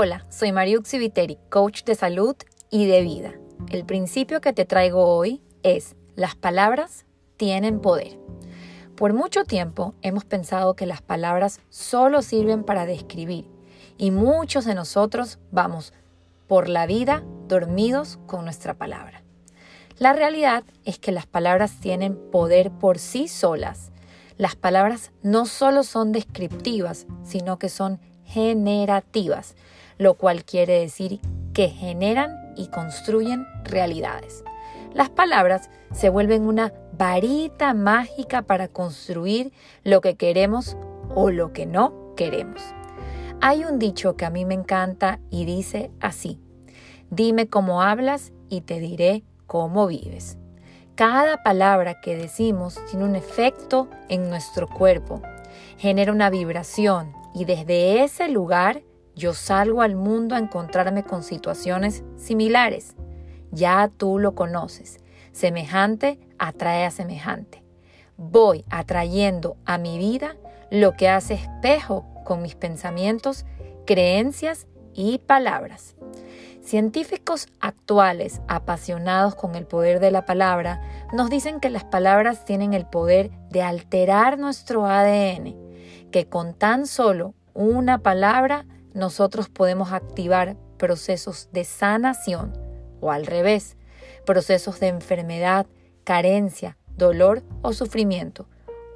Hola, soy Mariuxi Viteri, coach de salud y de vida. El principio que te traigo hoy es, las palabras tienen poder. Por mucho tiempo hemos pensado que las palabras solo sirven para describir y muchos de nosotros vamos por la vida dormidos con nuestra palabra. La realidad es que las palabras tienen poder por sí solas. Las palabras no solo son descriptivas, sino que son generativas, lo cual quiere decir que generan y construyen realidades. Las palabras se vuelven una varita mágica para construir lo que queremos o lo que no queremos. Hay un dicho que a mí me encanta y dice así, dime cómo hablas y te diré cómo vives. Cada palabra que decimos tiene un efecto en nuestro cuerpo, genera una vibración y desde ese lugar yo salgo al mundo a encontrarme con situaciones similares. Ya tú lo conoces. Semejante atrae a semejante. Voy atrayendo a mi vida lo que hace espejo con mis pensamientos, creencias y palabras. Científicos actuales apasionados con el poder de la palabra nos dicen que las palabras tienen el poder de alterar nuestro ADN, que con tan solo una palabra nosotros podemos activar procesos de sanación o al revés, procesos de enfermedad, carencia, dolor o sufrimiento.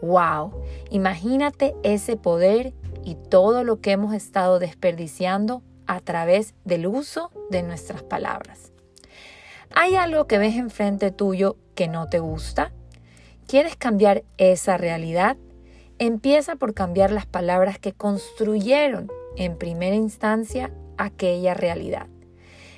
¡Wow! Imagínate ese poder y todo lo que hemos estado desperdiciando a través del uso de nuestras palabras. ¿Hay algo que ves enfrente tuyo que no te gusta? ¿Quieres cambiar esa realidad? Empieza por cambiar las palabras que construyeron en primera instancia aquella realidad.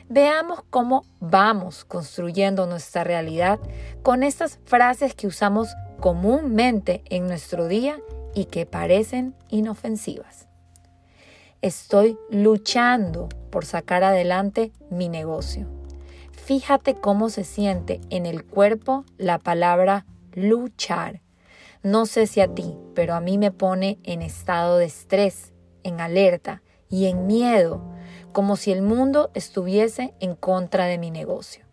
Veamos cómo vamos construyendo nuestra realidad con estas frases que usamos comúnmente en nuestro día y que parecen inofensivas. Estoy luchando por sacar adelante mi negocio. Fíjate cómo se siente en el cuerpo la palabra luchar. No sé si a ti, pero a mí me pone en estado de estrés, en alerta y en miedo, como si el mundo estuviese en contra de mi negocio.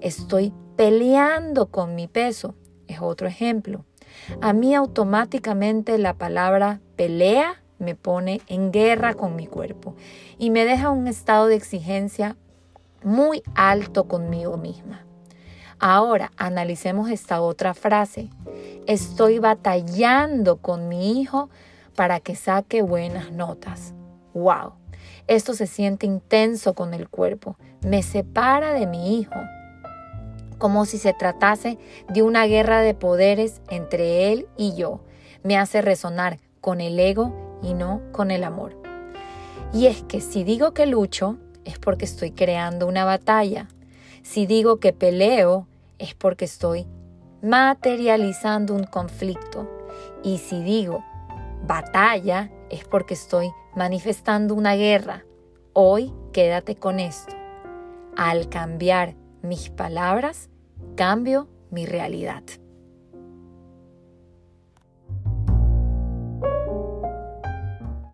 Estoy peleando con mi peso, es otro ejemplo. A mí automáticamente la palabra pelea me pone en guerra con mi cuerpo y me deja un estado de exigencia muy alto conmigo misma. Ahora analicemos esta otra frase. Estoy batallando con mi hijo para que saque buenas notas. ¡Wow! Esto se siente intenso con el cuerpo. Me separa de mi hijo. Como si se tratase de una guerra de poderes entre él y yo. Me hace resonar con el ego y no con el amor. Y es que si digo que lucho, es porque estoy creando una batalla. Si digo que peleo, es porque estoy materializando un conflicto. Y si digo batalla es porque estoy manifestando una guerra. Hoy quédate con esto. Al cambiar mis palabras, cambio mi realidad.